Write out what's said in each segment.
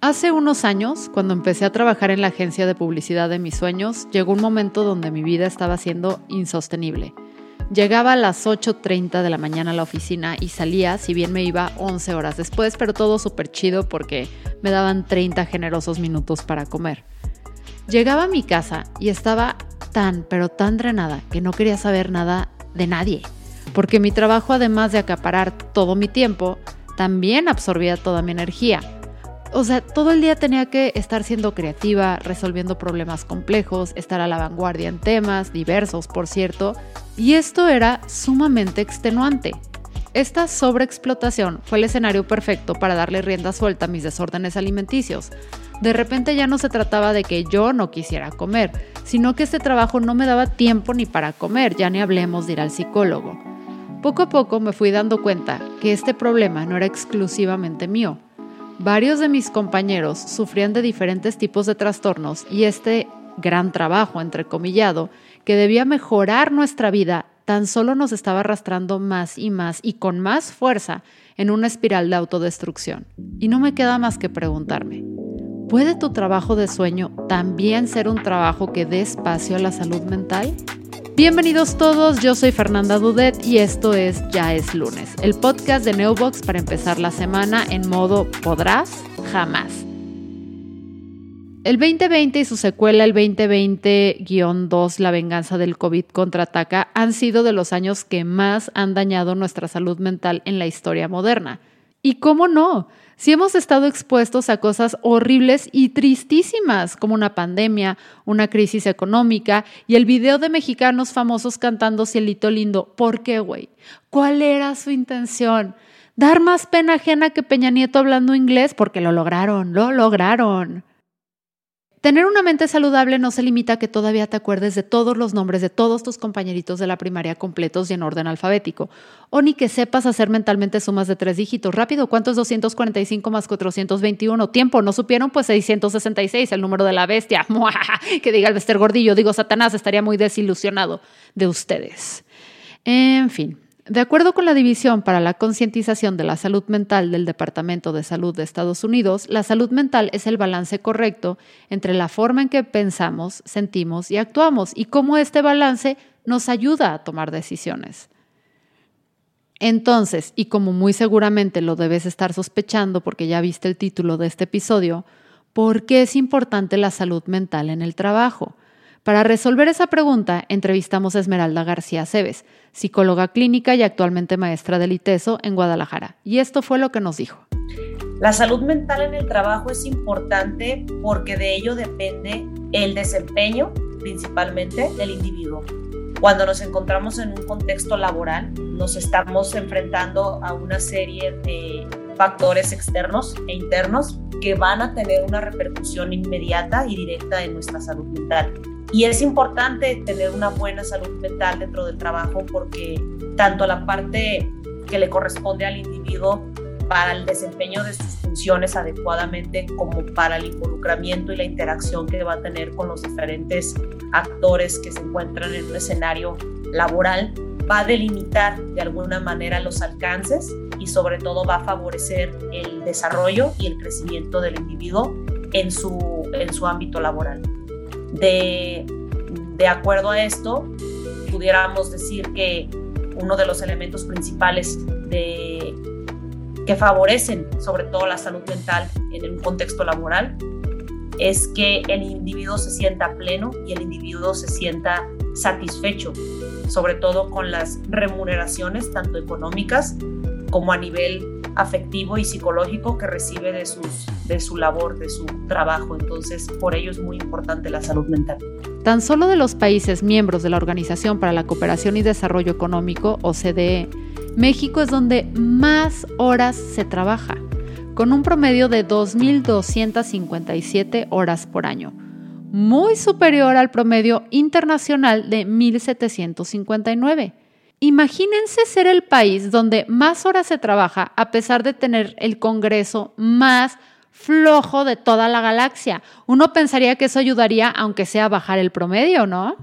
Hace unos años, cuando empecé a trabajar en la agencia de publicidad de mis sueños, llegó un momento donde mi vida estaba siendo insostenible. Llegaba a las 8.30 de la mañana a la oficina y salía, si bien me iba 11 horas después, pero todo súper chido porque me daban 30 generosos minutos para comer. Llegaba a mi casa y estaba tan, pero tan drenada que no quería saber nada de nadie, porque mi trabajo, además de acaparar todo mi tiempo, también absorbía toda mi energía o sea, todo el día tenía que estar siendo creativa, resolviendo problemas complejos, estar a la vanguardia en temas diversos, por cierto, y esto era sumamente extenuante. Esta sobreexplotación fue el escenario perfecto para darle rienda suelta a mis desórdenes alimenticios. De repente ya no se trataba de que yo no quisiera comer, sino que este trabajo no me daba tiempo ni para comer, ya ni hablemos de ir al psicólogo. Poco a poco me fui dando cuenta que este problema no era exclusivamente mío, Varios de mis compañeros sufrían de diferentes tipos de trastornos y este gran trabajo, entrecomillado, que debía mejorar nuestra vida, tan solo nos estaba arrastrando más y más y con más fuerza en una espiral de autodestrucción. Y no me queda más que preguntarme, ¿puede tu trabajo de sueño también ser un trabajo que dé espacio a la salud mental? Bienvenidos todos, yo soy Fernanda Dudet y esto es Ya es lunes, el podcast de Neobox para empezar la semana en modo podrás jamás. El 2020 y su secuela, el 2020-2, La venganza del COVID contraataca, han sido de los años que más han dañado nuestra salud mental en la historia moderna. ¿Y cómo no? Si hemos estado expuestos a cosas horribles y tristísimas, como una pandemia, una crisis económica y el video de mexicanos famosos cantando Cielito Lindo. ¿Por qué, güey? ¿Cuál era su intención? ¿Dar más pena ajena que Peña Nieto hablando inglés? Porque lo lograron, lo lograron. Tener una mente saludable no se limita a que todavía te acuerdes de todos los nombres de todos tus compañeritos de la primaria completos y en orden alfabético, o ni que sepas hacer mentalmente sumas de tres dígitos. Rápido, ¿cuánto es 245 más 421? Tiempo, ¿no supieron? Pues 666, el número de la bestia. que diga el Bester Gordillo, digo Satanás, estaría muy desilusionado de ustedes. En fin, de acuerdo con la División para la Concientización de la Salud Mental del Departamento de Salud de Estados Unidos, la salud mental es el balance correcto entre la forma en que pensamos, sentimos y actuamos y cómo este balance nos ayuda a tomar decisiones. Entonces, y como muy seguramente lo debes estar sospechando porque ya viste el título de este episodio, ¿por qué es importante la salud mental en el trabajo? Para resolver esa pregunta, entrevistamos a Esmeralda García Cebes, psicóloga clínica y actualmente maestra del ITESO en Guadalajara. Y esto fue lo que nos dijo. La salud mental en el trabajo es importante porque de ello depende el desempeño principalmente del individuo. Cuando nos encontramos en un contexto laboral, nos estamos enfrentando a una serie de factores externos e internos que van a tener una repercusión inmediata y directa en nuestra salud mental. Y es importante tener una buena salud mental dentro del trabajo porque tanto la parte que le corresponde al individuo para el desempeño de sus funciones adecuadamente como para el involucramiento y la interacción que va a tener con los diferentes actores que se encuentran en un escenario laboral, va a delimitar de alguna manera los alcances y sobre todo va a favorecer el desarrollo y el crecimiento del individuo en su, en su ámbito laboral. De, acuerdo a esto, pudiéramos decir que uno de los elementos principales de, que favorecen sobre todo la salud mental en un contexto laboral es que el individuo se sienta pleno y el individuo se sienta satisfecho, sobre todo con las remuneraciones tanto económicas como a nivel afectivo y psicológico que recibe de, sus, de su labor, de su trabajo. Entonces, por ello es muy importante la salud mental. Tan solo de los países miembros de la Organización para la Cooperación y Desarrollo Económico, OCDE, México es donde más horas se trabaja, con un promedio de 2.257 horas por año, muy superior al promedio internacional de 1.759. Imagínense ser el país donde más horas se trabaja a pesar de tener el Congreso más flojo de toda la galaxia. Uno pensaría que eso ayudaría, aunque sea a bajar el promedio, ¿no?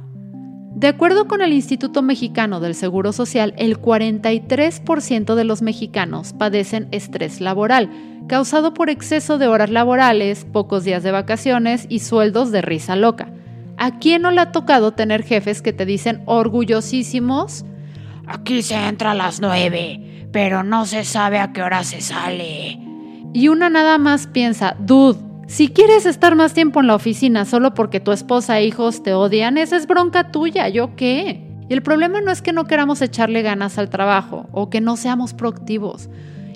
De acuerdo con el Instituto Mexicano del Seguro Social, el 43% de los mexicanos padecen estrés laboral, causado por exceso de horas laborales, pocos días de vacaciones y sueldos de risa loca. ¿A quién no le ha tocado tener jefes que te dicen orgullosísimos? Aquí se entra a las nueve, pero no se sabe a qué hora se sale. Y una nada más piensa, dude, si quieres estar más tiempo en la oficina solo porque tu esposa e hijos te odian, esa es bronca tuya, ¿yo qué? Y el problema no es que no queramos echarle ganas al trabajo o que no seamos proactivos,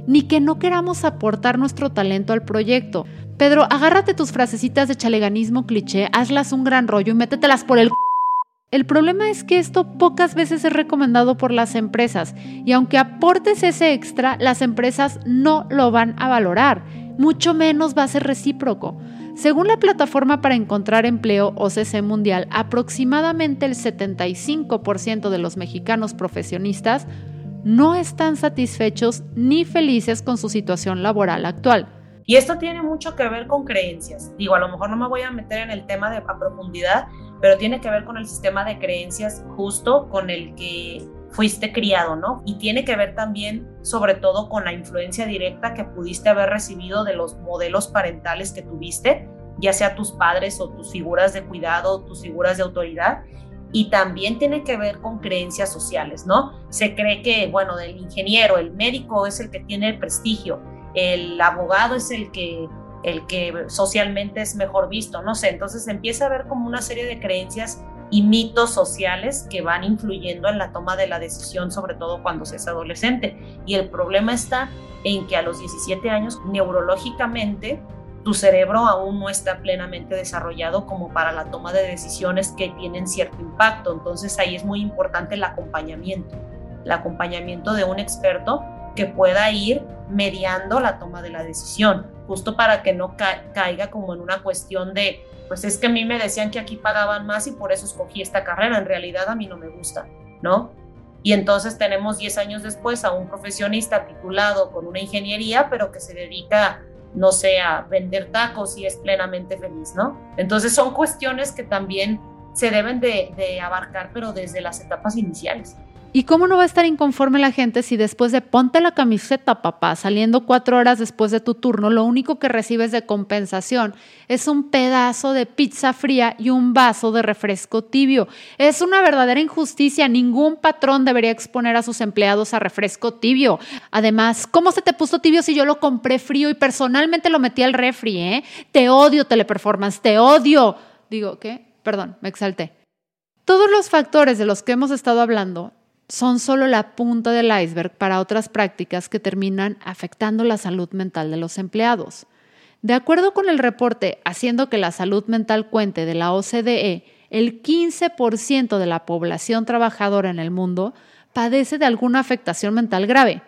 ni que no queramos aportar nuestro talento al proyecto. Pedro, agárrate tus frasecitas de chaleganismo cliché, hazlas un gran rollo y métetelas por el... El problema es que esto pocas veces es recomendado por las empresas y aunque aportes ese extra, las empresas no lo van a valorar, mucho menos va a ser recíproco. Según la plataforma para encontrar empleo OCC Mundial, aproximadamente el 75% de los mexicanos profesionistas no están satisfechos ni felices con su situación laboral actual. Y esto tiene mucho que ver con creencias. Digo, a lo mejor no me voy a meter en el tema de, a profundidad, pero tiene que ver con el sistema de creencias justo con el que fuiste criado, ¿no? Y tiene que ver también, sobre todo, con la influencia directa que pudiste haber recibido de los modelos parentales que tuviste, ya sea tus padres o tus figuras de cuidado, tus figuras de autoridad. Y también tiene que ver con creencias sociales, ¿no? Se cree que, bueno, el ingeniero, el médico es el que tiene el prestigio, el abogado es el que el que socialmente es mejor visto, no sé, entonces empieza a ver como una serie de creencias y mitos sociales que van influyendo en la toma de la decisión, sobre todo cuando se es adolescente. Y el problema está en que a los 17 años, neurológicamente, tu cerebro aún no está plenamente desarrollado como para la toma de decisiones que tienen cierto impacto. Entonces ahí es muy importante el acompañamiento, el acompañamiento de un experto que pueda ir mediando la toma de la decisión, justo para que no caiga como en una cuestión de, pues es que a mí me decían que aquí pagaban más y por eso escogí esta carrera, en realidad a mí no me gusta, ¿no? Y entonces tenemos 10 años después a un profesionista titulado con una ingeniería, pero que se dedica, no sé, a vender tacos y es plenamente feliz, ¿no? Entonces son cuestiones que también se deben de, de abarcar, pero desde las etapas iniciales. ¿Y cómo no va a estar inconforme la gente si después de ponte la camiseta, papá, saliendo cuatro horas después de tu turno, lo único que recibes de compensación es un pedazo de pizza fría y un vaso de refresco tibio? Es una verdadera injusticia. Ningún patrón debería exponer a sus empleados a refresco tibio. Además, ¿cómo se te puso tibio si yo lo compré frío y personalmente lo metí al refri, eh? Te odio, teleperformance, te odio. Digo, ¿qué? Perdón, me exalté. Todos los factores de los que hemos estado hablando son solo la punta del iceberg para otras prácticas que terminan afectando la salud mental de los empleados. De acuerdo con el reporte Haciendo que la salud mental cuente de la OCDE, el 15% de la población trabajadora en el mundo padece de alguna afectación mental grave.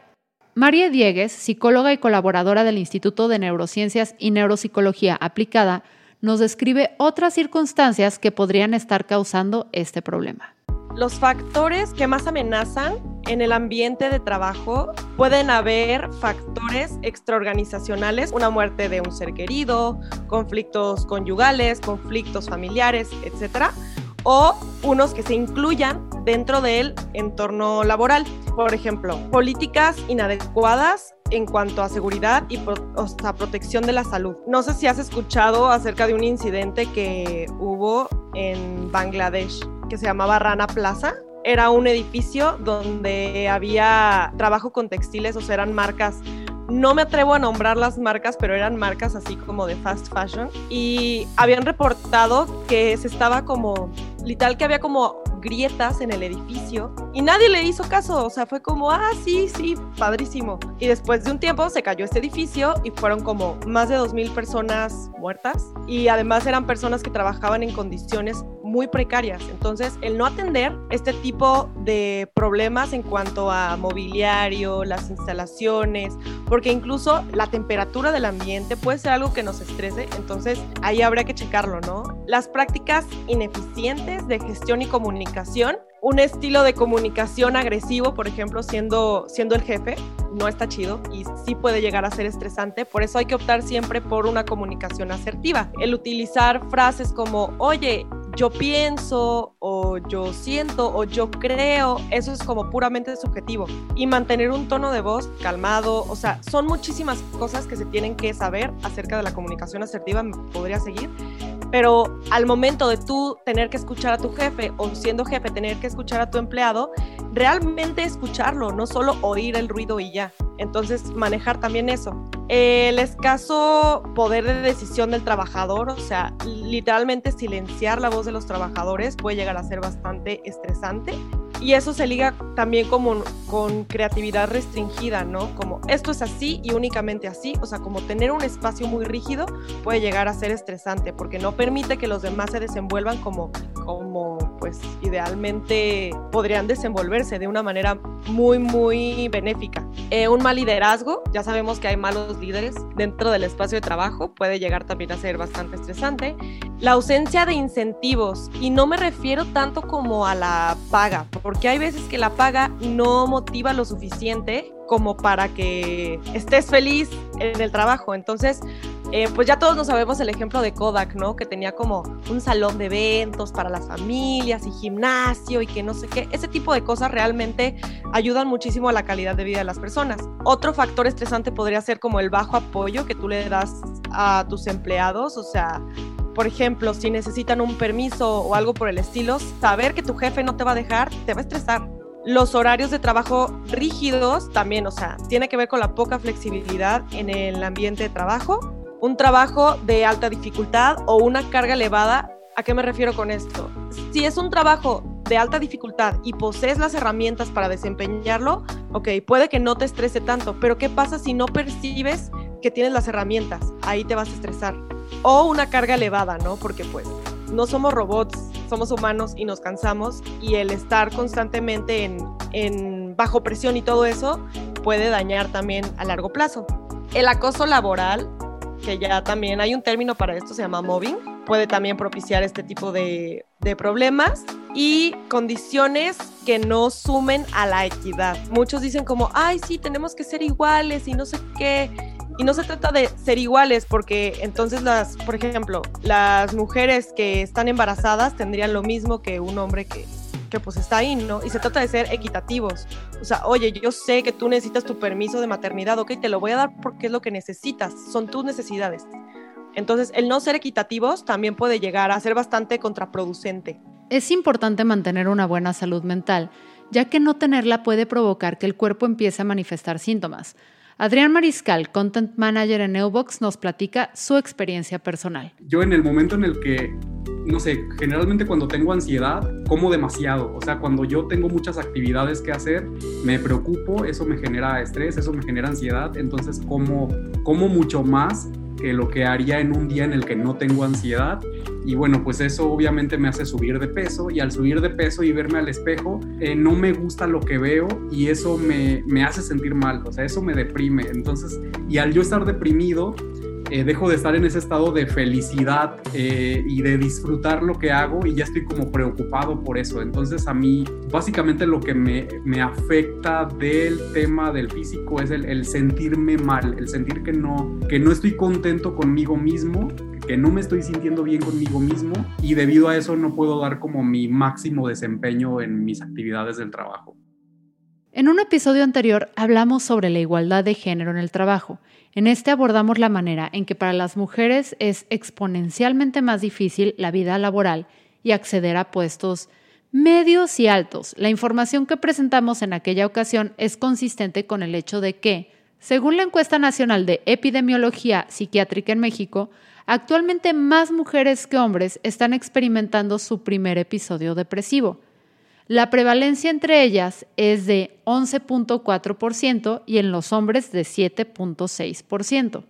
María Diegues, psicóloga y colaboradora del Instituto de Neurociencias y Neuropsicología Aplicada, nos describe otras circunstancias que podrían estar causando este problema. Los factores que más amenazan en el ambiente de trabajo pueden haber factores extraorganizacionales, una muerte de un ser querido, conflictos conyugales, conflictos familiares, etcétera, o unos que se incluyan dentro del entorno laboral. Por ejemplo, políticas inadecuadas en cuanto a seguridad y protección de la salud. No sé si has escuchado acerca de un incidente que hubo en Bangladesh que se llamaba Rana Plaza. Era un edificio donde había trabajo con textiles, o sea, eran marcas no me atrevo a nombrar las marcas, pero eran marcas así como de fast fashion. Y habían reportado que se estaba como, literal que había como grietas en el edificio y nadie le hizo caso, o sea, fue como, ah, sí, sí, padrísimo. Y después de un tiempo se cayó este edificio y fueron como más de 2.000 personas muertas y además eran personas que trabajaban en condiciones muy precarias. Entonces, el no atender este tipo de problemas en cuanto a mobiliario, las instalaciones, porque incluso la temperatura del ambiente puede ser algo que nos estrese, entonces ahí habría que checarlo, ¿no? Las prácticas ineficientes de gestión y comunicación un estilo de comunicación agresivo, por ejemplo, siendo, siendo el jefe, no está chido y sí puede llegar a ser estresante. Por eso hay que optar siempre por una comunicación asertiva. El utilizar frases como, oye, yo pienso o yo siento o yo creo, eso es como puramente subjetivo. Y mantener un tono de voz calmado, o sea, son muchísimas cosas que se tienen que saber acerca de la comunicación asertiva, podría seguir. Pero al momento de tú tener que escuchar a tu jefe o siendo jefe tener que escuchar a tu empleado, realmente escucharlo, no solo oír el ruido y ya. Entonces, manejar también eso. El escaso poder de decisión del trabajador, o sea, literalmente silenciar la voz de los trabajadores puede llegar a ser bastante estresante. Y eso se liga también como con creatividad restringida, ¿no? Como esto es así y únicamente así, o sea, como tener un espacio muy rígido puede llegar a ser estresante porque no permite que los demás se desenvuelvan como, como pues idealmente podrían desenvolverse de una manera muy, muy benéfica. Eh, un mal liderazgo, ya sabemos que hay malos líderes dentro del espacio de trabajo, puede llegar también a ser bastante estresante. La ausencia de incentivos, y no me refiero tanto como a la paga, porque hay veces que la paga no motiva lo suficiente como para que estés feliz en el trabajo. Entonces, eh, pues ya todos nos sabemos el ejemplo de Kodak, ¿no? Que tenía como un salón de eventos para las familias y gimnasio y que no sé qué. Ese tipo de cosas realmente ayudan muchísimo a la calidad de vida de las personas. Otro factor estresante podría ser como el bajo apoyo que tú le das a tus empleados, o sea, por ejemplo, si necesitan un permiso o algo por el estilo, saber que tu jefe no te va a dejar te va a estresar. Los horarios de trabajo rígidos también, o sea, tiene que ver con la poca flexibilidad en el ambiente de trabajo. Un trabajo de alta dificultad o una carga elevada, ¿a qué me refiero con esto? Si es un trabajo de alta dificultad y posees las herramientas para desempeñarlo, ok, puede que no te estrese tanto, pero ¿qué pasa si no percibes que tienes las herramientas? Ahí te vas a estresar o una carga elevada, ¿no? Porque pues no somos robots, somos humanos y nos cansamos y el estar constantemente en, en, bajo presión y todo eso puede dañar también a largo plazo. El acoso laboral, que ya también hay un término para esto, se llama mobbing, puede también propiciar este tipo de, de problemas y condiciones que no sumen a la equidad. Muchos dicen como, ay, sí, tenemos que ser iguales y no sé qué y no se trata de ser iguales, porque entonces las, por ejemplo, las mujeres que están embarazadas tendrían lo mismo que un hombre que, que pues está ahí, ¿no? Y se trata de ser equitativos. O sea, oye, yo sé que tú necesitas tu permiso de maternidad, ok, te lo voy a dar porque es lo que necesitas, son tus necesidades. Entonces, el no ser equitativos también puede llegar a ser bastante contraproducente. Es importante mantener una buena salud mental, ya que no tenerla puede provocar que el cuerpo empiece a manifestar síntomas. Adrián Mariscal, Content Manager en Neubox, nos platica su experiencia personal. Yo en el momento en el que, no sé, generalmente cuando tengo ansiedad, como demasiado. O sea, cuando yo tengo muchas actividades que hacer, me preocupo, eso me genera estrés, eso me genera ansiedad. Entonces como, como mucho más que lo que haría en un día en el que no tengo ansiedad. Y bueno, pues eso obviamente me hace subir de peso y al subir de peso y verme al espejo, eh, no me gusta lo que veo y eso me, me hace sentir mal, o sea, eso me deprime. Entonces, y al yo estar deprimido, eh, dejo de estar en ese estado de felicidad eh, y de disfrutar lo que hago y ya estoy como preocupado por eso. Entonces a mí básicamente lo que me, me afecta del tema del físico es el, el, sentirme mal, el sentir que no, que no estoy contento conmigo mismo, que no me estoy sintiendo bien conmigo mismo y debido a eso no puedo dar como mi máximo desempeño en mis actividades del trabajo. En un episodio anterior hablamos sobre la igualdad de género en el trabajo. En este abordamos la manera en que para las mujeres es exponencialmente más difícil la vida laboral y acceder a puestos medios y altos. La información que presentamos en aquella ocasión es consistente con el hecho de que, según la encuesta nacional de epidemiología psiquiátrica en México, actualmente más mujeres que hombres están experimentando su primer episodio depresivo. La prevalencia entre ellas es de 11.4% y en los hombres de 7.6%.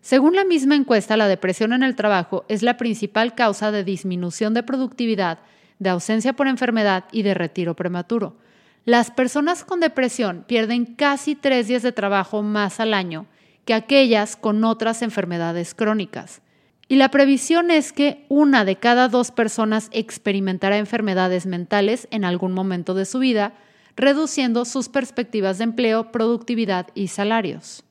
Según la misma encuesta, la depresión en el trabajo es la principal causa de disminución de productividad, de ausencia por enfermedad y de retiro prematuro. Las personas con depresión pierden casi tres días de trabajo más al año que aquellas con otras enfermedades crónicas. Y la previsión es que una de cada dos personas experimentará enfermedades mentales en algún momento de su vida, reduciendo sus perspectivas de empleo, productividad y salarios.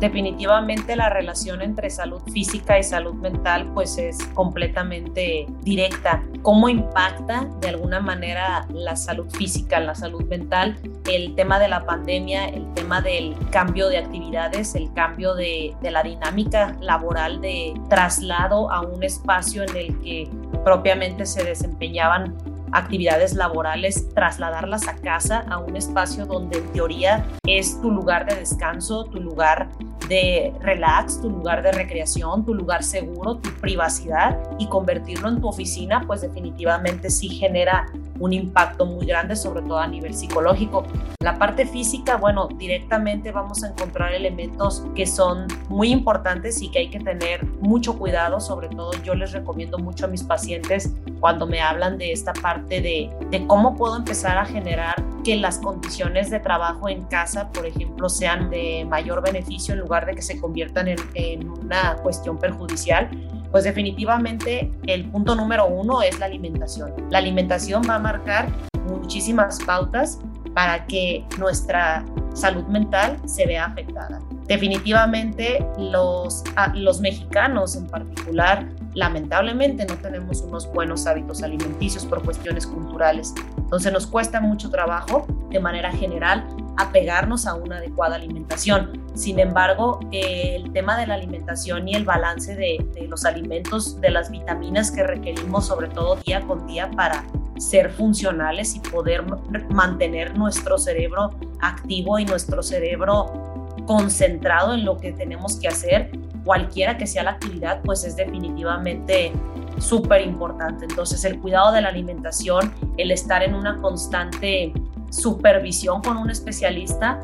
Definitivamente la relación entre salud física y salud mental pues es completamente directa. ¿Cómo impacta de alguna manera la salud física, la salud mental? El tema de la pandemia, el tema del cambio de actividades, el cambio de, de la dinámica laboral de traslado a un espacio en el que propiamente se desempeñaban actividades laborales, trasladarlas a casa, a un espacio donde en teoría es tu lugar de descanso, tu lugar de relax, tu lugar de recreación, tu lugar seguro, tu privacidad y convertirlo en tu oficina, pues definitivamente sí genera un impacto muy grande, sobre todo a nivel psicológico. La parte física, bueno, directamente vamos a encontrar elementos que son muy importantes y que hay que tener mucho cuidado, sobre todo yo les recomiendo mucho a mis pacientes cuando me hablan de esta parte de, de cómo puedo empezar a generar que las condiciones de trabajo en casa, por ejemplo, sean de mayor beneficio en lugar de que se conviertan en, en una cuestión perjudicial pues definitivamente el punto número uno es la alimentación. La alimentación va a marcar muchísimas pautas para que nuestra salud mental se vea afectada. Definitivamente los, los mexicanos en particular, lamentablemente no tenemos unos buenos hábitos alimenticios por cuestiones culturales. Entonces nos cuesta mucho trabajo de manera general apegarnos a una adecuada alimentación. Sin embargo, el tema de la alimentación y el balance de, de, los alimentos, de las vitaminas que requerimos, sobre todo día con día, para ser funcionales y poder mantener nuestro cerebro activo y nuestro cerebro concentrado en lo que tenemos que hacer, cualquiera que sea la actividad, pues es definitivamente súper importante. Entonces, el cuidado de la alimentación, el estar en una constante supervisión con un especialista,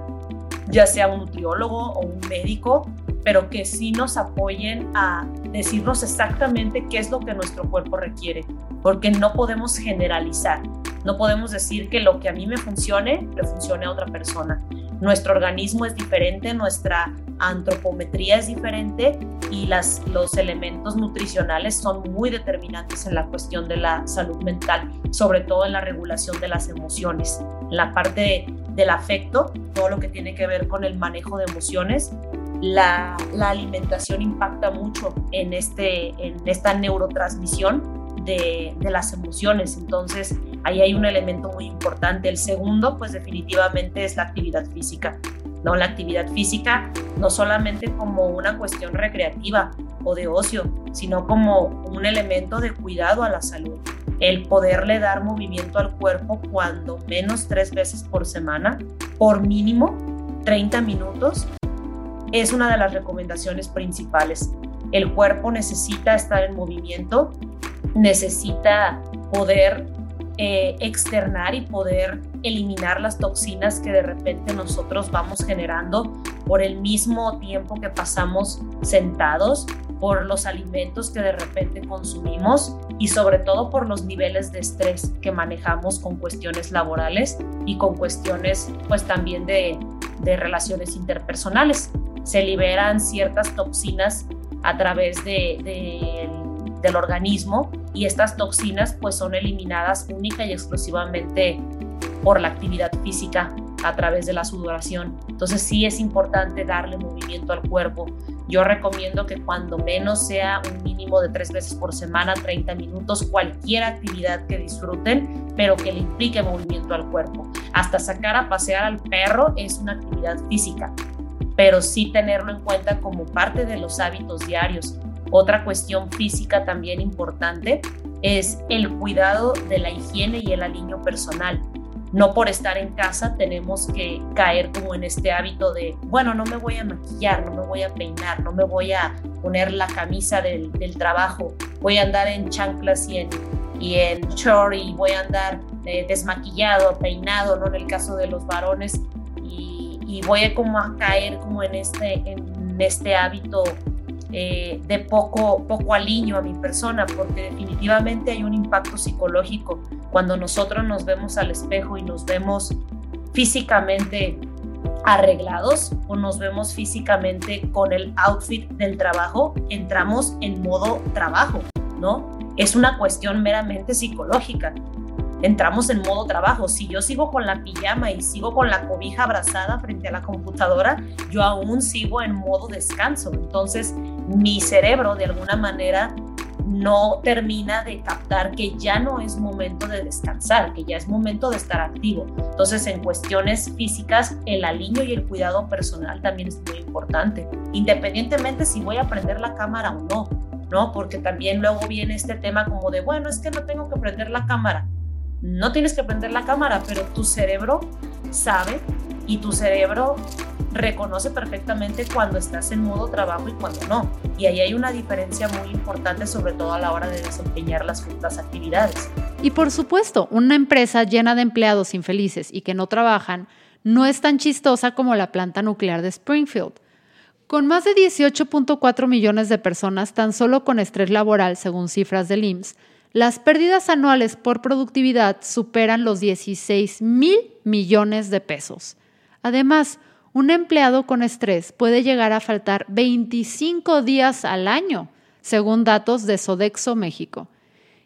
ya sea un nutriólogo o un médico, pero que sí nos apoyen a decirnos exactamente qué es lo que nuestro cuerpo requiere, porque no podemos generalizar, no podemos decir que lo que a mí me funcione, le funcione a otra persona. Nuestro organismo es diferente, nuestra antropometría es diferente y las, los elementos nutricionales son muy determinantes en la cuestión de la salud mental, sobre todo en la regulación de las emociones, la parte del afecto, todo lo que tiene que ver con el manejo de emociones. La, alimentación impacta mucho en, este, en esta neurotransmisión de, de las emociones. Entonces, ahí hay un elemento muy importante. El segundo, pues definitivamente es la actividad física. ¿no? La actividad física no solamente como una cuestión recreativa o de ocio, sino como un elemento de cuidado a la salud. El poderle dar movimiento al cuerpo cuando menos tres veces por semana, por mínimo 30 minutos, es una de las recomendaciones principales. El cuerpo necesita estar en movimiento, necesita poder eh, externar y poder eliminar las toxinas que de repente nosotros vamos generando por el mismo tiempo que pasamos sentados, por los alimentos que de repente consumimos y sobre todo por los niveles de estrés que manejamos con cuestiones laborales y con cuestiones pues también de, de relaciones interpersonales. Se liberan ciertas toxinas a través de, de del organismo y estas toxinas pues son eliminadas única y exclusivamente por la actividad física a través de la sudoración. Entonces sí es importante darle movimiento al cuerpo. Yo recomiendo que cuando menos sea un mínimo de tres veces por semana, 30 minutos, cualquier actividad que disfruten, pero que le implique movimiento al cuerpo. Hasta sacar a pasear al perro es una actividad física, pero sí tenerlo en cuenta como parte de los hábitos diarios. Otra cuestión física también importante es el cuidado de la higiene y el aliño personal. No por estar en casa tenemos que caer como en este hábito de, bueno, no me voy a maquillar, no me voy a peinar, no me voy a poner la camisa del, trabajo, voy a andar en chanclas y en, y en short y voy a andar eh, desmaquillado, peinado, ¿no? En el caso de los varones y, y voy a como a caer como en este, en este hábito eh, de poco, poco aliño a mi persona, porque definitivamente hay un impacto psicológico cuando nosotros nos vemos al espejo y nos vemos físicamente arreglados o nos vemos físicamente con el outfit del trabajo, entramos en modo trabajo, ¿no? Es una cuestión meramente psicológica. entramos en modo trabajo. Si yo sigo con la pijama y sigo con la cobija abrazada frente a la computadora, yo aún sigo en modo descanso. Entonces, mi cerebro de alguna manera no termina de captar que ya no es momento de descansar, que ya es momento de estar activo. Entonces, en cuestiones físicas, el alineo y el cuidado personal también es muy importante, independientemente si voy a prender la cámara o no, ¿no? Porque también luego viene este tema como de, bueno, es que no tengo que prender la cámara no tienes que prender la cámara, pero tu cerebro sabe y tu cerebro reconoce perfectamente cuando estás en modo trabajo y cuando no. Y ahí hay una diferencia muy importante, sobre todo a la hora de desempeñar las, las actividades. Y por supuesto, una empresa llena de empleados infelices y que no trabajan no es tan chistosa como la planta nuclear de Springfield. Con más de 18.4 millones de personas tan solo con estrés laboral, según cifras del IMSS, las pérdidas anuales por productividad superan los 16 mil millones de pesos. Además, un empleado con estrés puede llegar a faltar 25 días al año, según datos de Sodexo México.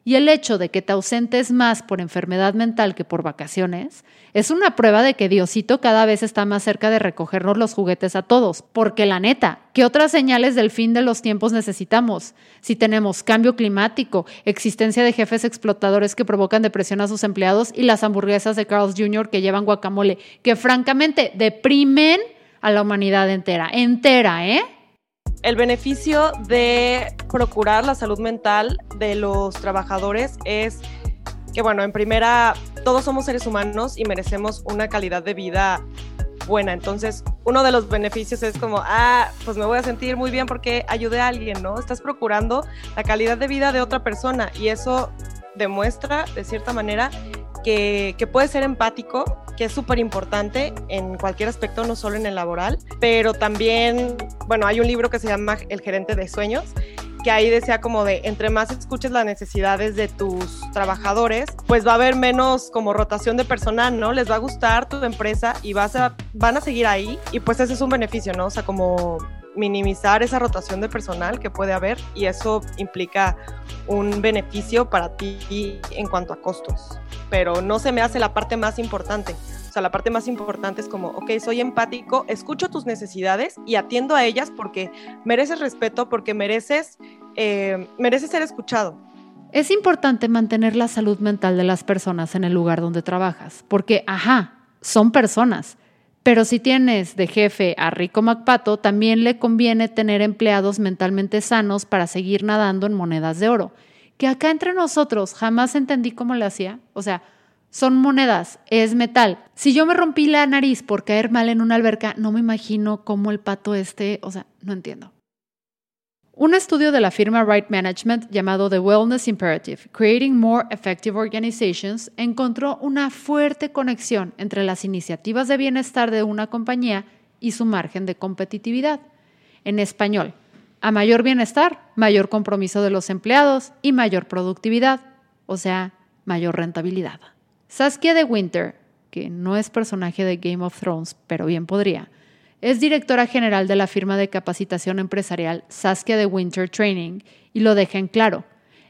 Y el hecho de que te ausentes más por enfermedad mental que por vacaciones es una prueba de que Diosito cada vez está más cerca de recogernos los juguetes a todos. Porque la neta, ¿qué otras señales del fin de los tiempos necesitamos? Si tenemos cambio climático, existencia de jefes explotadores que provocan depresión a sus empleados y las hamburguesas de Carl's Jr. que llevan guacamole, que francamente deprimen a la humanidad entera. Entera, ¿eh? El beneficio de procurar la salud mental de los trabajadores es que, bueno, en primera, todos somos seres humanos y merecemos una calidad de vida buena. Entonces, uno de los beneficios es como, ah, pues me voy a sentir muy bien porque ayudé a alguien, ¿no? Estás procurando la calidad de vida de otra persona y eso demuestra, de cierta manera, que, puedes ser empático que es súper importante en cualquier aspecto, no solo en el laboral, pero también, bueno, hay un libro que se llama El gerente de sueños, que ahí decía como de, entre más escuches las necesidades de tus trabajadores, pues va a haber menos como rotación de personal, ¿no? Les va a gustar tu empresa y van a seguir ahí y pues ese es un beneficio, ¿no? O sea, como minimizar esa rotación de personal que puede haber y eso implica un beneficio para ti en cuanto a costos. Pero no se me hace la parte más importante. O sea, la parte más importante es como, ok, soy empático, escucho tus necesidades y atiendo a ellas porque mereces respeto, porque mereces, eh, mereces ser escuchado. Es importante mantener la salud mental de las personas en el lugar donde trabajas, porque, ajá, son personas pero si tienes de jefe a Rico MacPato, también le conviene tener empleados mentalmente sanos para seguir nadando en monedas de oro. Que acá entre nosotros jamás entendí cómo lo hacía. O sea, son monedas, es metal. Si yo me rompí la nariz por caer mal en una alberca, no me imagino cómo el pato este, o sea, no entiendo. Un estudio de la firma Right Management llamado The Wellness Imperative, Creating More Effective Organizations, encontró una fuerte conexión entre las iniciativas de bienestar de una compañía y su margen de competitividad. En español, a mayor bienestar, mayor compromiso de los empleados y mayor productividad, o sea, mayor rentabilidad. Saskia de Winter, que no es personaje de Game of Thrones, pero bien podría, es directora general de la firma de capacitación empresarial Saskia de Winter Training y lo deja en claro.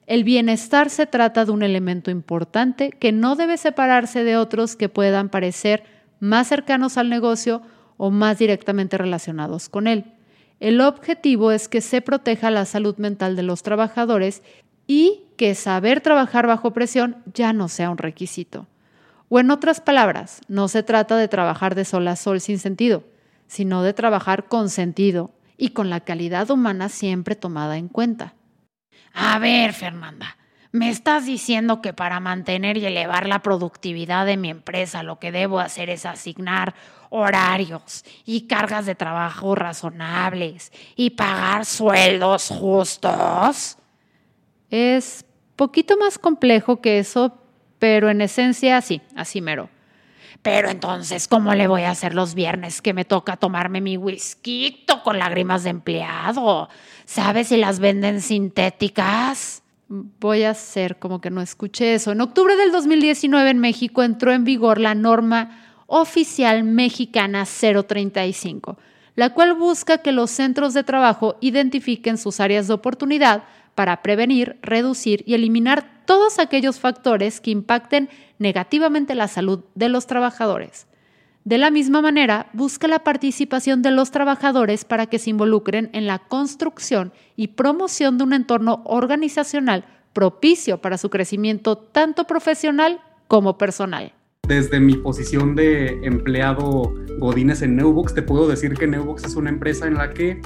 El bienestar se trata de un elemento importante que no debe separarse de otros que puedan parecer más cercanos al negocio o más directamente relacionados con él. El objetivo es que se proteja la salud mental de los trabajadores y que saber trabajar bajo presión ya no sea un requisito. O en otras palabras, no se trata de trabajar de sol a sol sin sentido sino de trabajar con sentido y con la calidad humana siempre tomada en cuenta. A ver, Fernanda, me estás diciendo que para mantener y elevar la productividad de mi empresa lo que debo hacer es asignar horarios y cargas de trabajo razonables y pagar sueldos justos. Es poquito más complejo que eso, pero en esencia sí, así mero. Pero entonces, ¿cómo le voy a hacer los viernes que me toca tomarme mi whisky con lágrimas de empleado? ¿Sabes si las venden sintéticas? Voy a hacer como que no escuché eso. En octubre del 2019 en México entró en vigor la norma oficial mexicana 035, la cual busca que los centros de trabajo identifiquen sus áreas de oportunidad para prevenir, reducir y eliminar todos aquellos factores que impacten negativamente la salud de los trabajadores. De la misma manera, busca la participación de los trabajadores para que se involucren en la construcción y promoción de un entorno organizacional propicio para su crecimiento tanto profesional como personal. Desde mi posición de empleado Godines en Neubox, te puedo decir que Neubox es una empresa en la que,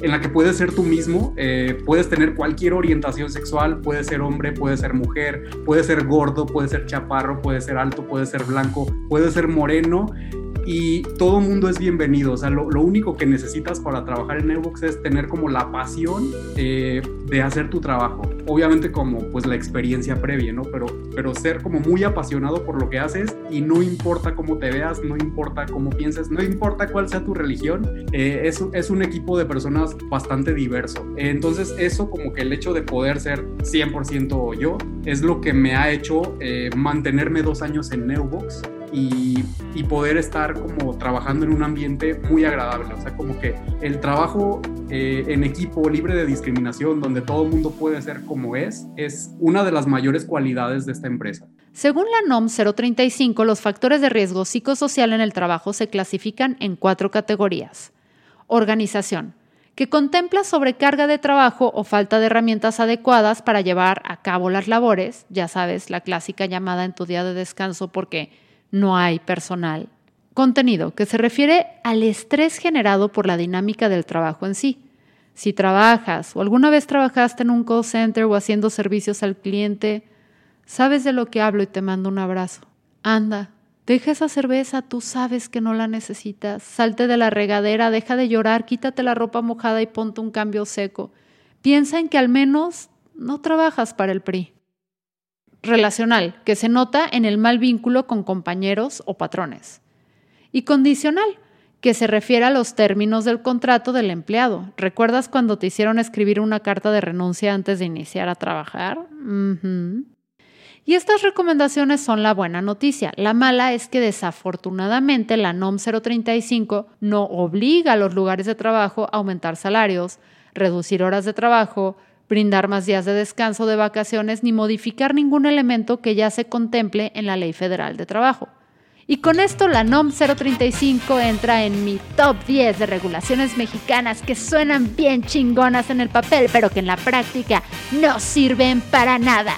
en la que puedes ser tú mismo, eh, puedes tener cualquier orientación sexual, puedes ser hombre, puedes ser mujer, puedes ser gordo, puedes ser chaparro, puedes ser alto, puedes ser blanco, puedes ser moreno y todo mundo es bienvenido. O sea, lo, único que necesitas para trabajar en Neubox es tener como la pasión eh, de hacer tu trabajo. Obviamente como pues la experiencia previa, ¿no? Pero, pero ser como muy apasionado por lo que haces y no importa cómo te veas, no importa cómo pienses, no importa cuál sea tu religión, eh, es, es un equipo de personas bastante diverso. entonces eso como que el hecho de poder ser 100% yo es lo que me ha hecho eh, mantenerme dos años en Neubox y, poder estar como trabajando en un ambiente muy agradable. O sea, como que el trabajo eh, en equipo libre de discriminación, donde todo el mundo puede ser como es, es una de las mayores cualidades de esta empresa. Según la NOM 035, los factores de riesgo psicosocial en el trabajo se clasifican en cuatro categorías. Organización, que contempla sobrecarga de trabajo o falta de herramientas adecuadas para llevar a cabo las labores, ya sabes, la clásica llamada en tu día de descanso porque no hay personal. Contenido, que se refiere al estrés generado por la dinámica del trabajo en sí. Si trabajas o alguna vez trabajaste en un call center o haciendo servicios al cliente, sabes de lo que hablo y te mando un abrazo. Anda, deja esa cerveza, tú sabes que no la necesitas. Salte de la regadera, deja de llorar, quítate la ropa mojada y ponte un cambio seco. Piensa en que al menos no trabajas para el PRI relacional, que se nota en el mal vínculo con compañeros o patrones. Y condicional, que se refiere a los términos del contrato del empleado. ¿Recuerdas cuando te hicieron escribir una carta de renuncia antes de iniciar a trabajar? Y estas recomendaciones son la buena noticia. La mala es que desafortunadamente la NOM 035 no obliga a los lugares de trabajo a aumentar salarios, reducir horas de trabajo, brindar más días de descanso de vacaciones ni modificar ningún elemento que ya se contemple en la Ley Federal de Trabajo. Y con esto la NOM 035 entra en mi top 10 de regulaciones mexicanas que suenan bien chingonas en el papel, pero que en la práctica no sirven para nada.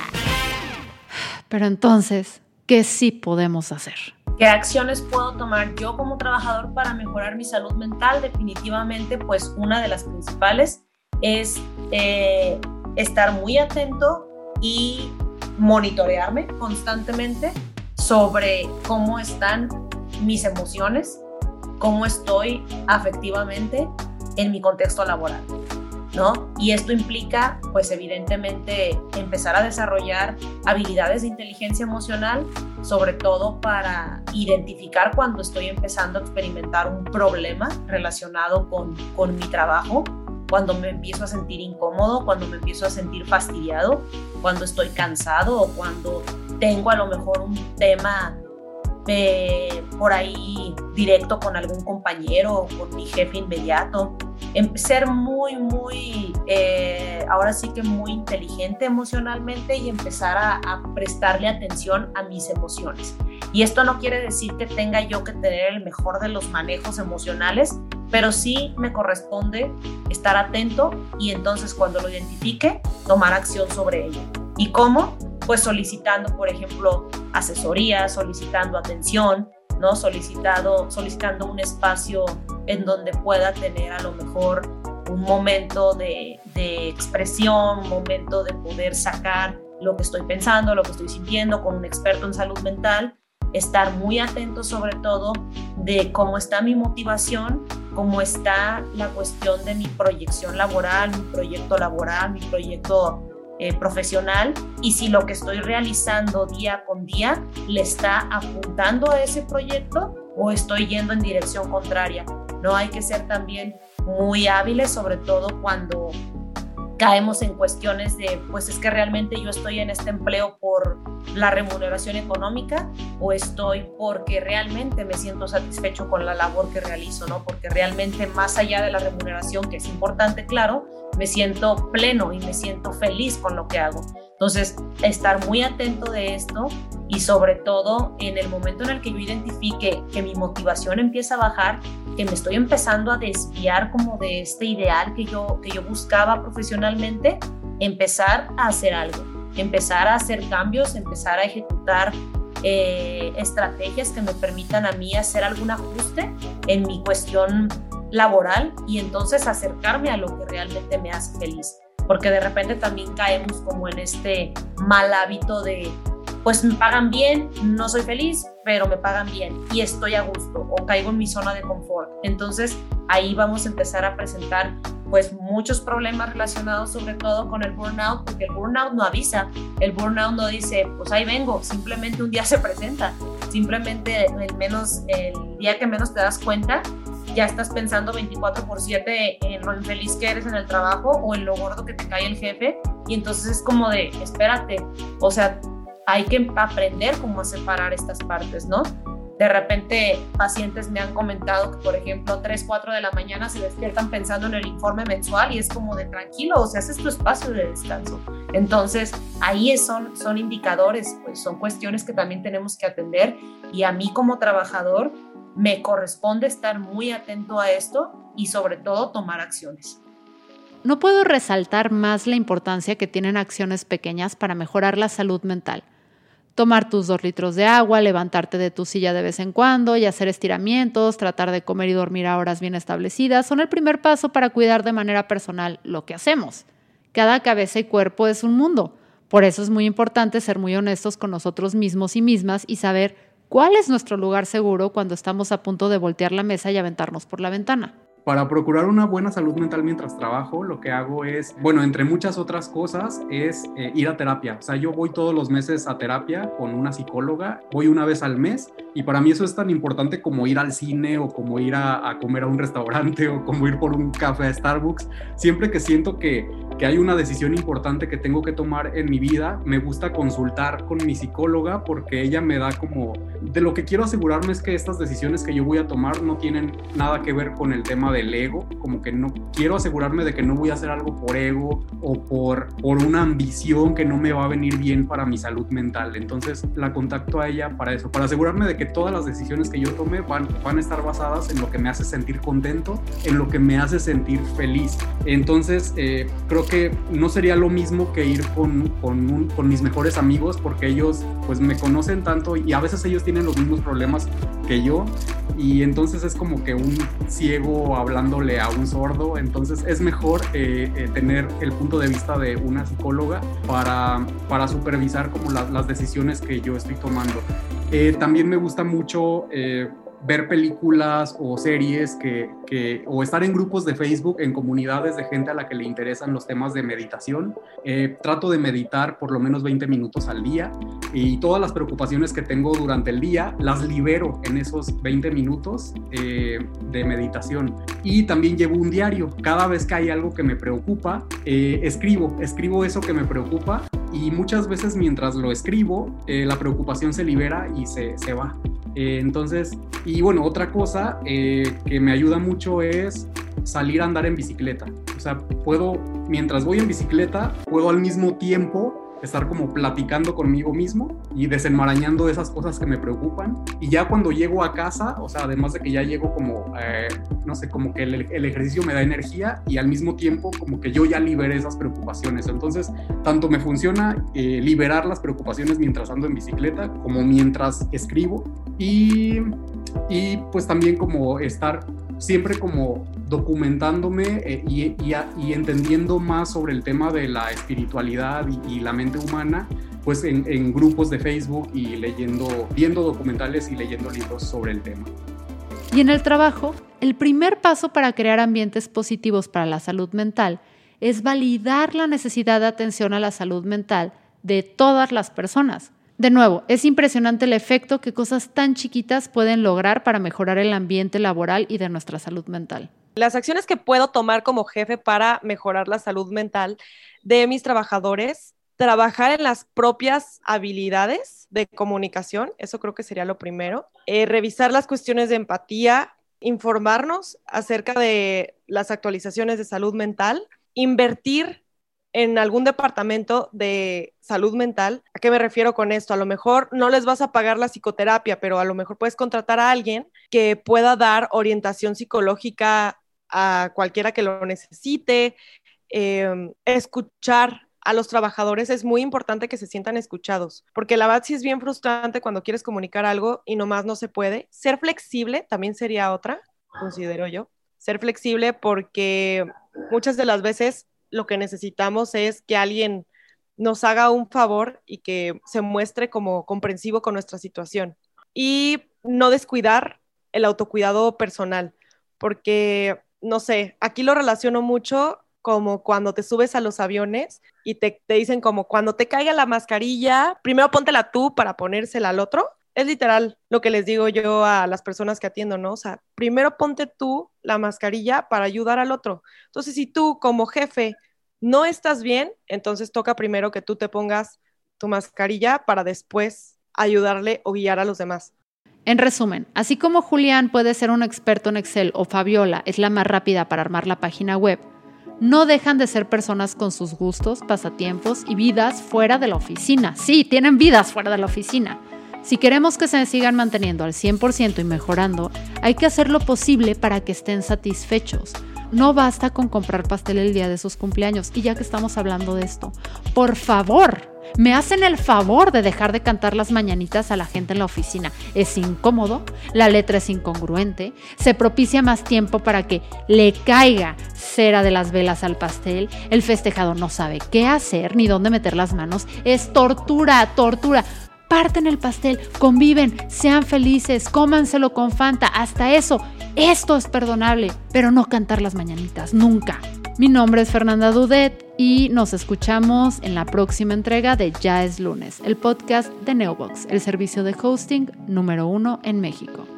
Pero entonces, ¿qué sí podemos hacer? ¿Qué acciones puedo tomar yo como trabajador para mejorar mi salud mental? Definitivamente, pues una de las principales es eh, estar muy atento y monitorearme constantemente sobre cómo están mis emociones, cómo estoy afectivamente en mi contexto laboral. ¿No? Y esto implica, pues evidentemente, empezar a desarrollar habilidades de inteligencia emocional, sobre todo para identificar cuando estoy empezando a experimentar un problema relacionado con, con mi trabajo cuando me empiezo a sentir incómodo, cuando me empiezo a sentir fastidiado, cuando estoy cansado o cuando tengo a lo mejor un tema por ahí directo con algún compañero o con mi jefe inmediato. Em, ser muy, muy, eh, ahora sí que muy inteligente emocionalmente y empezar a prestarle atención a mis emociones. Y esto no quiere decir que tenga yo que tener el mejor de los manejos emocionales, pero sí me corresponde estar atento y entonces cuando lo identifique, tomar acción sobre ello. ¿Y cómo? Pues solicitando, por ejemplo, asesoría, solicitando atención, ¿no? Solicitado, solicitando un espacio en donde pueda tener a lo mejor un momento de, de expresión, un momento de poder sacar lo que estoy pensando, lo que estoy sintiendo con un experto en salud mental, estar muy atento sobre todo de cómo está mi motivación cómo está la cuestión de mi proyección laboral, mi proyecto laboral, mi proyecto eh, profesional y si lo que estoy realizando día con día le está apuntando a ese proyecto o estoy yendo en dirección contraria. No hay que ser también muy hábiles, sobre todo cuando caemos en cuestiones de, pues es que realmente yo estoy en este empleo por la remuneración económica o estoy porque realmente me siento satisfecho con la labor que realizo, ¿no? Porque realmente más allá de la remuneración, que es importante, claro, me siento pleno y me siento feliz con lo que hago. Entonces, estar muy atento de esto y sobre todo en el momento en el que yo identifique que mi motivación empieza a bajar, que me estoy empezando a desviar como de este ideal que yo, que yo buscaba profesionalmente, empezar a hacer algo, empezar a hacer cambios, empezar a ejecutar eh, estrategias que me permitan a mí hacer algún ajuste en mi cuestión laboral y entonces acercarme a lo que realmente me hace feliz. Porque de repente también caemos como en este mal hábito de, pues me pagan bien, no soy feliz, pero me pagan bien y estoy a gusto o caigo en mi zona de confort. Entonces ahí vamos a empezar a presentar pues muchos problemas relacionados sobre todo con el burnout, porque el burnout no avisa, el burnout no dice, pues ahí vengo, simplemente un día se presenta, simplemente el menos el día que menos te das cuenta ya estás pensando 24 por 7 en lo infeliz que eres en el trabajo o en lo gordo que te cae el jefe. Y entonces es como de, espérate, o sea, hay que aprender cómo separar estas partes, ¿no? De repente pacientes me han comentado que, por ejemplo, 3, 4 de la mañana se despiertan pensando en el informe mensual y es como de tranquilo, o sea, haces tu espacio de descanso. Entonces, ahí son, son indicadores, pues son cuestiones que también tenemos que atender y a mí como trabajador me corresponde estar muy atento a esto y sobre todo tomar acciones. No puedo resaltar más la importancia que tienen acciones pequeñas para mejorar la salud mental. Tomar tus dos litros de agua, levantarte de tu silla de vez en cuando y hacer estiramientos, tratar de comer y dormir a horas bien establecidas son el primer paso para cuidar de manera personal lo que hacemos. Cada cabeza y cuerpo es un mundo. Por eso es muy importante ser muy honestos con nosotros mismos y mismas y saber ¿Cuál es nuestro lugar seguro cuando estamos a punto de voltear la mesa y aventarnos por la ventana? Para procurar una buena salud mental mientras trabajo, lo que hago es, bueno, entre muchas otras cosas, es eh, ir a terapia. O sea, yo voy todos los meses a terapia con una psicóloga, voy una vez al mes y para mí eso es tan importante como ir al cine o como ir a, a comer a un restaurante o como ir por un café a Starbucks. Siempre que siento que, que hay una decisión importante que tengo que tomar en mi vida, me gusta consultar con mi psicóloga porque ella me da como, de lo que quiero asegurarme es que estas decisiones que yo voy a tomar no tienen nada que ver con el tema del ego, como que no quiero asegurarme de que no voy a hacer algo por ego o por, por una ambición que no me va a venir bien para mi salud mental. Entonces la contacto a ella para eso, para asegurarme de que todas las decisiones que yo tome van, van a estar basadas en lo que me hace sentir contento, en lo que me hace sentir feliz. Entonces eh, creo que no sería lo mismo que ir con, con, con, mis mejores amigos porque ellos pues me conocen tanto y a veces ellos tienen los mismos problemas que yo y entonces es como que un ciego hablándole a un sordo, entonces es mejor eh, eh, tener el punto de vista de una psicóloga para, para supervisar como las decisiones que yo estoy tomando. Eh, también me gusta mucho ver películas o series que, que, o estar en grupos de Facebook, en comunidades de gente a la que le interesan los temas de meditación. Eh, trato de meditar por lo menos 20 minutos al día y todas las preocupaciones que tengo durante el día las libero en esos 20 minutos eh, de meditación. Y también llevo un diario. Cada vez que hay algo que me preocupa, eh, escribo, escribo eso que me preocupa y muchas veces mientras lo escribo, la preocupación se libera y se, se va. Eh, entonces, y bueno, otra cosa eh, que me ayuda mucho es salir a andar en bicicleta. O sea, puedo, mientras voy en bicicleta, puedo al mismo tiempo estar como platicando conmigo mismo y desenmarañando esas cosas que me preocupan. Y ya cuando llego a casa, o sea, además de que ya llego como, eh, no sé, como que el, ejercicio me da energía y al mismo tiempo como que yo ya liberé esas preocupaciones. Entonces, tanto me funciona eh, liberar las preocupaciones mientras ando en bicicleta como mientras escribo y, y pues también como estar siempre como documentándome eh, y, y, entendiendo más sobre el tema de la espiritualidad y, la mente humana, pues en, en, grupos de Facebook y leyendo, viendo documentales y leyendo libros sobre el tema. Y en el trabajo, el primer paso para crear ambientes positivos para la salud mental es validar la necesidad de atención a la salud mental de todas las personas. De nuevo, es impresionante el efecto que cosas tan chiquitas pueden lograr para mejorar el ambiente laboral y de nuestra salud mental. Las acciones que puedo tomar como jefe para mejorar la salud mental de mis trabajadores, trabajar en las propias habilidades de comunicación, eso creo que sería lo primero, eh, revisar las cuestiones de empatía, informarnos acerca de las actualizaciones de salud mental, invertir en algún departamento de salud mental. ¿A qué me refiero con esto? A lo mejor no les vas a pagar la psicoterapia, pero a lo mejor puedes contratar a alguien que pueda dar orientación psicológica a cualquiera que lo necesite, em, escuchar a los trabajadores es muy importante que se sientan escuchados, porque la verdad es bien frustrante cuando quieres comunicar algo y nomás no se puede. Ser flexible también sería otra, considero yo. Ser flexible porque muchas de las veces lo que necesitamos es que alguien nos haga un favor y que se muestre como comprensivo con nuestra situación. Y no descuidar el autocuidado personal, porque, no sé, aquí lo relaciono mucho como cuando te subes a los aviones y te, te dicen como cuando te caiga la mascarilla, primero póntela tú para ponérsela al otro. Es literal lo que les digo yo a las personas que atiendo, ¿no? O sea, primero ponte tú la mascarilla para ayudar al otro. Entonces, si tú como jefe no estás bien, entonces toca primero que tú te pongas tu mascarilla para después ayudarle o guiar a los demás. En resumen, así como Julián puede ser un experto en Excel o Fabiola es la más rápida para armar la página web, no dejan de ser personas con sus gustos, pasatiempos y vidas fuera de la oficina. Sí, tienen vidas fuera de la oficina. Si queremos que se sigan manteniendo al 100% y mejorando, hay que hacer lo posible para que estén satisfechos. No basta con comprar pastel el día de sus cumpleaños. Y ya que estamos hablando de esto, por favor, me hacen el favor de dejar de cantar las mañanitas a la gente en la oficina. Es incómodo, la letra es incongruente, se propicia más tiempo para que le caiga cera de las velas al pastel, el festejado no sabe qué hacer ni dónde meter las manos, es tortura, tortura parten el pastel, conviven, sean felices, cómanselo con Fanta, hasta eso. Esto es perdonable, pero no cantar las mañanitas, nunca. Mi nombre es Fernanda Dudet y nos escuchamos en la próxima entrega de Ya es lunes, el podcast de Neobox, el servicio de hosting número uno en México.